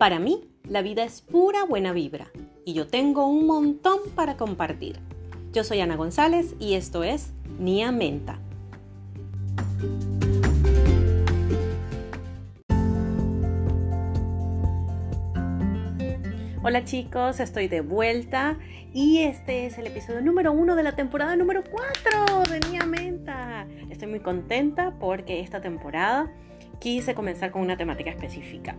Para mí, la vida es pura buena vibra y yo tengo un montón para compartir. Yo soy Ana González y esto es Nia Menta. Hola chicos, estoy de vuelta y este es el episodio número uno de la temporada número 4 de Nia Menta. Estoy muy contenta porque esta temporada quise comenzar con una temática específica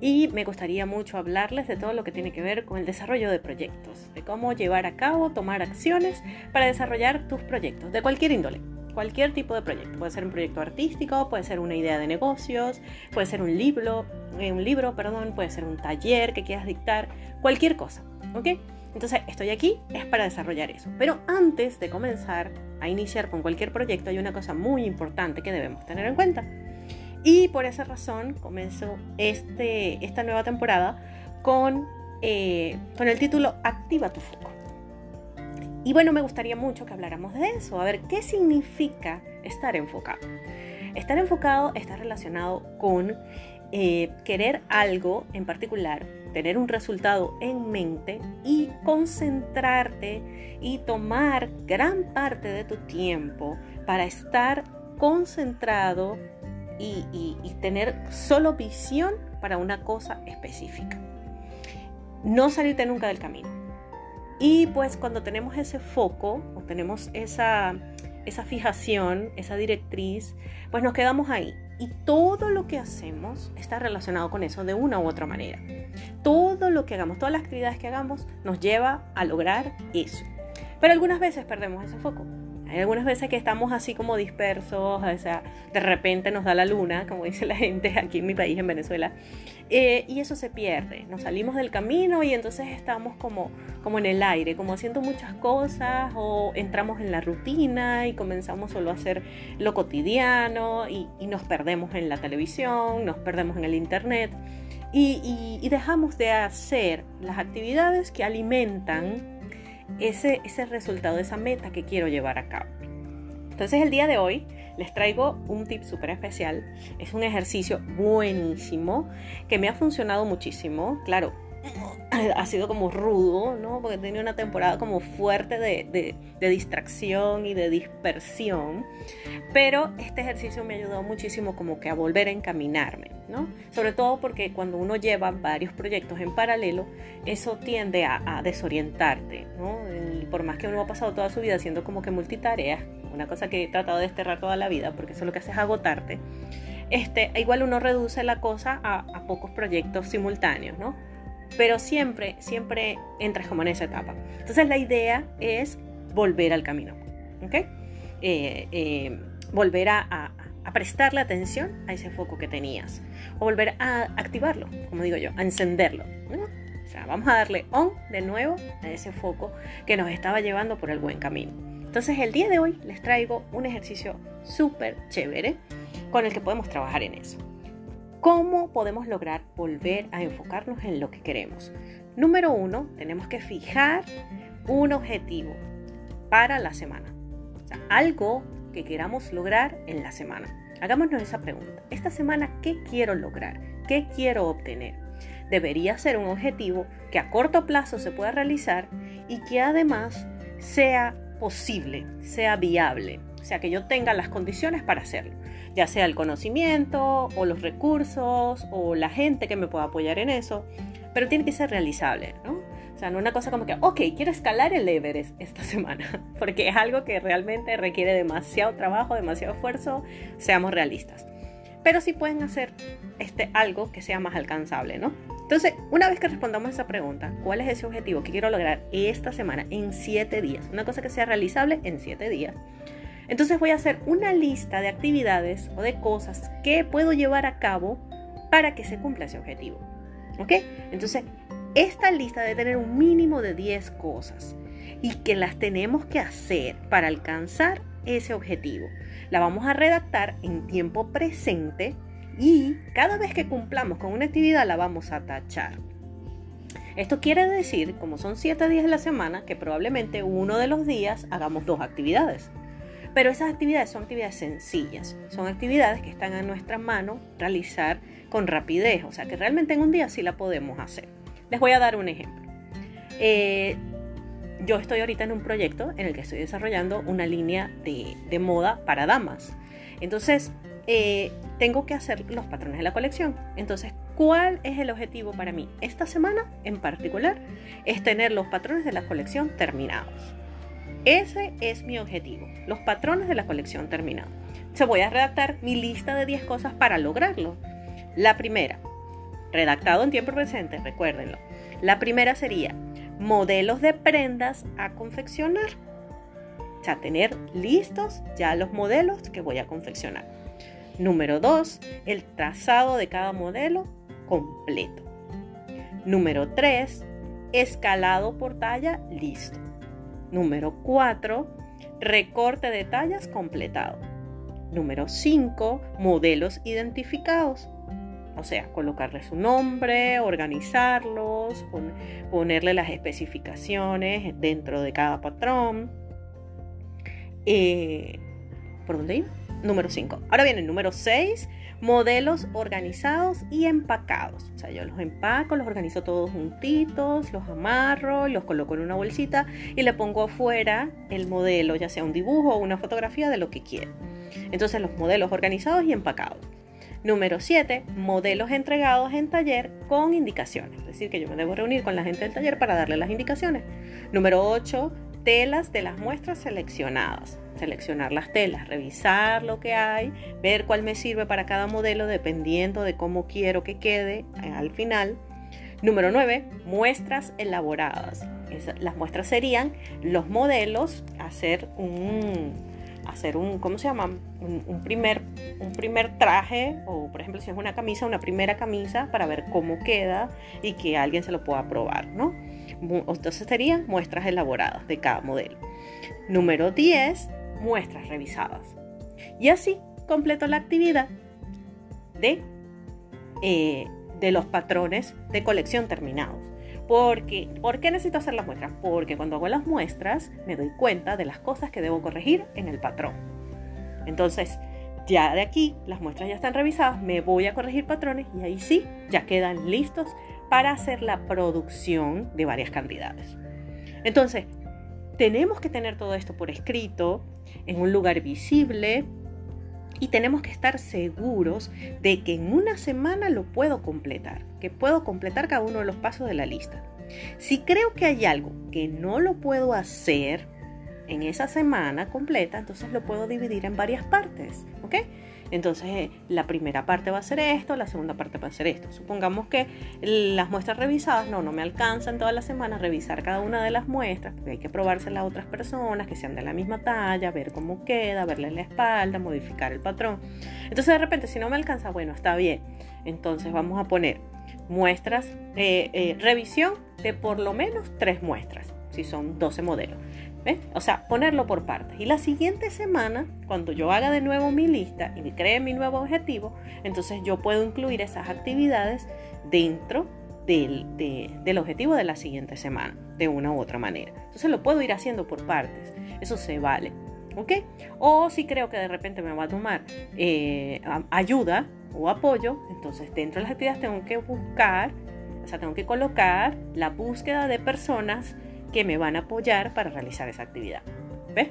y me gustaría mucho hablarles de todo lo que tiene que ver con el desarrollo de proyectos, de cómo llevar a cabo, tomar acciones para desarrollar tus proyectos de cualquier índole, cualquier tipo de proyecto. Puede ser un proyecto artístico, puede ser una idea de negocios, puede ser un libro, eh, un libro, perdón, puede ser un taller que quieras dictar, cualquier cosa, ¿ok? Entonces estoy aquí es para desarrollar eso. Pero antes de comenzar a iniciar con cualquier proyecto hay una cosa muy importante que debemos tener en cuenta y por esa razón comenzó este, esta nueva temporada con, eh, con el título Activa tu foco. Y bueno, me gustaría mucho que habláramos de eso, a ver qué significa estar enfocado. Estar enfocado está relacionado con eh, querer algo en particular, tener un resultado en mente y concentrarte y tomar gran parte de tu tiempo para estar concentrado y, tener solo visión para una cosa específica. No salirte nunca del camino. Y pues cuando tenemos ese foco o tenemos esa, esa fijación, esa directriz, pues nos quedamos ahí. Y todo lo que hacemos está relacionado con eso de una u otra manera. Todo lo que hagamos, todas las actividades que hagamos nos lleva a lograr eso. Pero algunas veces perdemos ese foco. Hay algunas veces que estamos así como dispersos, o sea, de repente nos da la luna, como dice la gente aquí en mi país, en Venezuela, eh, y eso se pierde. Nos salimos del camino y entonces estamos como, como en el aire, como haciendo muchas cosas o entramos en la rutina y comenzamos solo a hacer lo cotidiano y, nos perdemos en la televisión, nos perdemos en el internet y, y dejamos de hacer las actividades que alimentan ese, ese resultado, esa meta que quiero llevar a cabo. Entonces el día de hoy les traigo un tip súper especial. Es un ejercicio buenísimo que me ha funcionado muchísimo. Claro, ha sido como rudo, ¿no? Porque tenía una temporada como fuerte de, distracción y de dispersión. Pero este ejercicio me ha ayudado muchísimo como que a volver a encaminarme, ¿no? Sobre todo porque cuando uno lleva varios proyectos en paralelo, eso tiende a, desorientarte, ¿no? Y por más que uno ha pasado toda su vida haciendo como que multitareas, una cosa que he tratado de desterrar toda la vida, porque eso lo que hace es agotarte, este, igual uno reduce la cosa a, a pocos proyectos simultáneos, ¿no? Pero siempre, siempre entras como en esa etapa. Entonces la idea es volver al camino, ¿ok? Eh, eh, volver a, prestarle atención a ese foco que tenías, o volver a activarlo, como digo yo, a encenderlo. O sea, vamos a darle on de nuevo a ese foco que nos estaba llevando por el buen camino. Entonces el día de hoy les traigo un ejercicio súper chévere con el que podemos trabajar en eso. ¿Cómo podemos lograr volver a enfocarnos en lo que queremos? Número uno, tenemos que fijar un objetivo para la semana. Algo que queramos lograr en la semana. Hagámonos esa pregunta. Esta semana, ¿qué quiero lograr? ¿Qué quiero obtener? Debería ser un objetivo que a corto plazo se pueda realizar y que además sea posible, sea viable. Sea, que yo tenga las condiciones para hacerlo ya sea el conocimiento o los recursos o la gente que me pueda apoyar en eso, pero tiene que ser realizable, ¿no? O sea, no una cosa como que, ok, quiero escalar el Everest esta semana, porque es algo que realmente requiere demasiado trabajo, demasiado esfuerzo, seamos realistas. Pero sí pueden hacer este, algo que sea más alcanzable, ¿no? Entonces, una vez que respondamos esa pregunta, ¿cuál es ese objetivo que quiero lograr esta semana en siete días? Una cosa que sea realizable en siete días. Entonces voy a hacer una lista de actividades o de cosas que puedo llevar a cabo para que se cumpla ese objetivo. ¿Ok? Entonces, esta lista debe tener un mínimo de 10 cosas y que las tenemos que hacer para alcanzar ese objetivo. La vamos a redactar en tiempo presente y cada vez que cumplamos con una actividad la vamos a tachar. Esto quiere decir, como son 7 días en la semana, que probablemente uno de los días hagamos dos actividades Pero esas actividades son actividades sencillas, son actividades que están a nuestra mano realizar con rapidez, o sea que realmente en un día sí la podemos hacer. Les voy a dar un ejemplo. Eh, yo estoy ahorita en un proyecto en el que estoy desarrollando una línea de, moda para damas. Entonces, eh, tengo que hacer los patrones de la colección. Entonces, ¿cuál es el objetivo para mí? Esta semana en particular es tener los patrones de la colección terminados. Ese es mi objetivo, los patrones de la colección terminados. Se voy a redactar mi lista de 10 cosas para lograrlo. La primera, redactado en tiempo presente, recuérdenlo. La primera sería modelos de prendas a confeccionar. O sea, tener listos ya los modelos que voy a confeccionar. Número 2, el trazado de cada modelo completo. Número 3, escalado por talla listo. Número 4, recorte de tallas completado. Número 5, modelos identificados o sea, colocarle su nombre, organizarlos, ponerle las especificaciones dentro de cada patrón. Eh, ¿Por dónde iba? Número 5. Ahora viene el número 6, modelos organizados y empacados. O sea, yo los empaco, los organizo todos juntitos, los amarro, los coloco en una bolsita y le pongo afuera el modelo, ya sea un dibujo o una fotografía de lo que quiera. Entonces los modelos organizados y empacados. Número 7, modelos entregados en taller con indicaciones. Es decir, que yo me debo reunir con la gente del taller para darle las indicaciones. Número 8, telas de las muestras seleccionadas. Seleccionar las telas, revisar lo que hay, ver cuál me sirve para cada modelo dependiendo de cómo quiero que quede eh, al final. Número 9, muestras elaboradas. las muestras serían los modelos, hacer un, hacer un, ¿cómo se llama? Un, primer, un primer traje o por ejemplo si es una camisa, una primera camisa para ver cómo queda y que alguien se lo pueda probar, ¿no? Entonces serían muestras elaboradas de cada modelo. Número 10, muestras revisadas. Y así completo la actividad de, eh, de los patrones de colección terminados. Porque, ¿Por qué necesito hacer las muestras? Porque cuando hago las muestras me doy cuenta de las cosas que debo corregir en el patrón. Entonces, ya de aquí las muestras ya están revisadas, me voy a corregir patrones y ahí sí, ya quedan listos para hacer la producción de varias cantidades. Entonces, tenemos que tener todo esto por escrito, en un lugar visible, y tenemos que estar seguros de que en una semana lo puedo completar, que puedo completar cada uno de los pasos de la lista. Si creo que hay algo que no lo puedo hacer en esa semana completa, entonces lo puedo dividir en varias partes, ¿ok? Entonces, eh, la primera parte va a ser esto, la segunda parte va a ser esto. Supongamos que las muestras revisadas, no, no me alcanzan todas las semanas revisar cada una de las muestras, porque hay que probárselas a otras personas que sean de la misma talla, ver cómo queda, verle la espalda, modificar el patrón. Entonces, de repente, si no me alcanza, bueno, está bien. Entonces, vamos a poner muestras, eh, revisión de por lo menos tres muestras, si son 12 modelos. O sea, ponerlo por partes. Y la siguiente semana, cuando yo haga de nuevo mi lista y cree mi nuevo objetivo, entonces yo puedo incluir esas actividades dentro del, del, objetivo de la siguiente semana, de una u otra manera. Entonces lo puedo ir haciendo por partes. Eso se vale. ¿Ok? O si creo que de repente me va a tomar eh, ayuda o apoyo, entonces dentro de las actividades tengo que buscar, o sea, tengo que colocar la búsqueda de personas que me van a apoyar para realizar esa actividad. ¿Ves?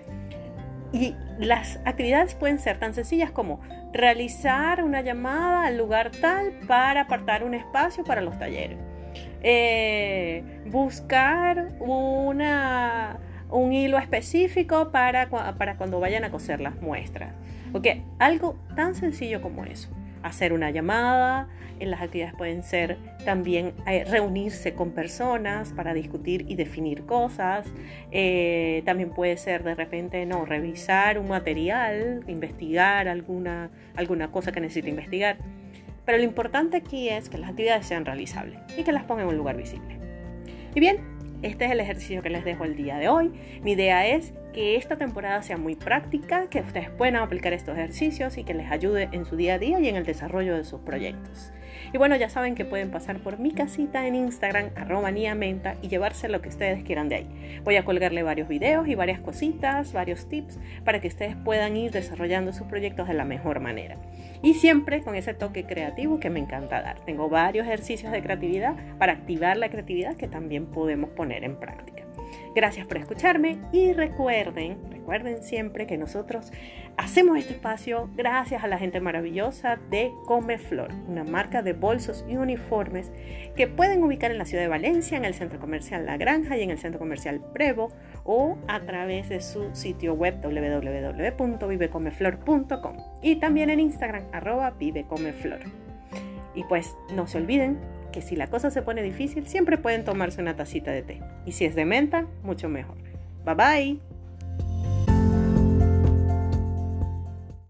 Y las actividades pueden ser tan sencillas como realizar una llamada al lugar tal para apartar un espacio para los talleres. Eh, buscar una, un hilo específico para, para cuando vayan a coser las muestras. ¿Ok? Algo tan sencillo como eso hacer una llamada, en las actividades pueden ser también eh, reunirse con personas para discutir y definir cosas, eh, también puede ser de repente no revisar un material, investigar alguna, alguna cosa que necesite investigar. Pero lo importante aquí es que las actividades sean realizables y que las pongan en un lugar visible. Y bien, este es el ejercicio que les dejo el día de hoy. Mi idea es que esta temporada sea muy práctica, que ustedes puedan aplicar estos ejercicios y que les ayude en su día a día y en el desarrollo de sus proyectos. Y bueno, ya saben que pueden pasar por mi casita en Instagram, arroba niamenta, y llevarse lo que ustedes quieran de ahí. Voy a colgarle varios videos y varias cositas, varios tips para que ustedes puedan ir desarrollando sus proyectos de la mejor manera. Y siempre con ese toque creativo que me encanta dar. Tengo varios ejercicios de creatividad para activar la creatividad que también podemos poner en práctica. Gracias por escucharme y recuerden, recuerden siempre que nosotros hacemos este espacio gracias a la gente maravillosa de Comeflor, una marca de bolsos y uniformes que pueden ubicar en la ciudad de Valencia, en el centro comercial La Granja y en el centro comercial Prevo o a través de su sitio web www.vivecomeflor.com y también en Instagram arroba vivecomeflor. Y pues no se olviden que si la cosa se pone difícil, siempre pueden tomarse una tacita de té. Y si es de menta, mucho mejor. Bye bye.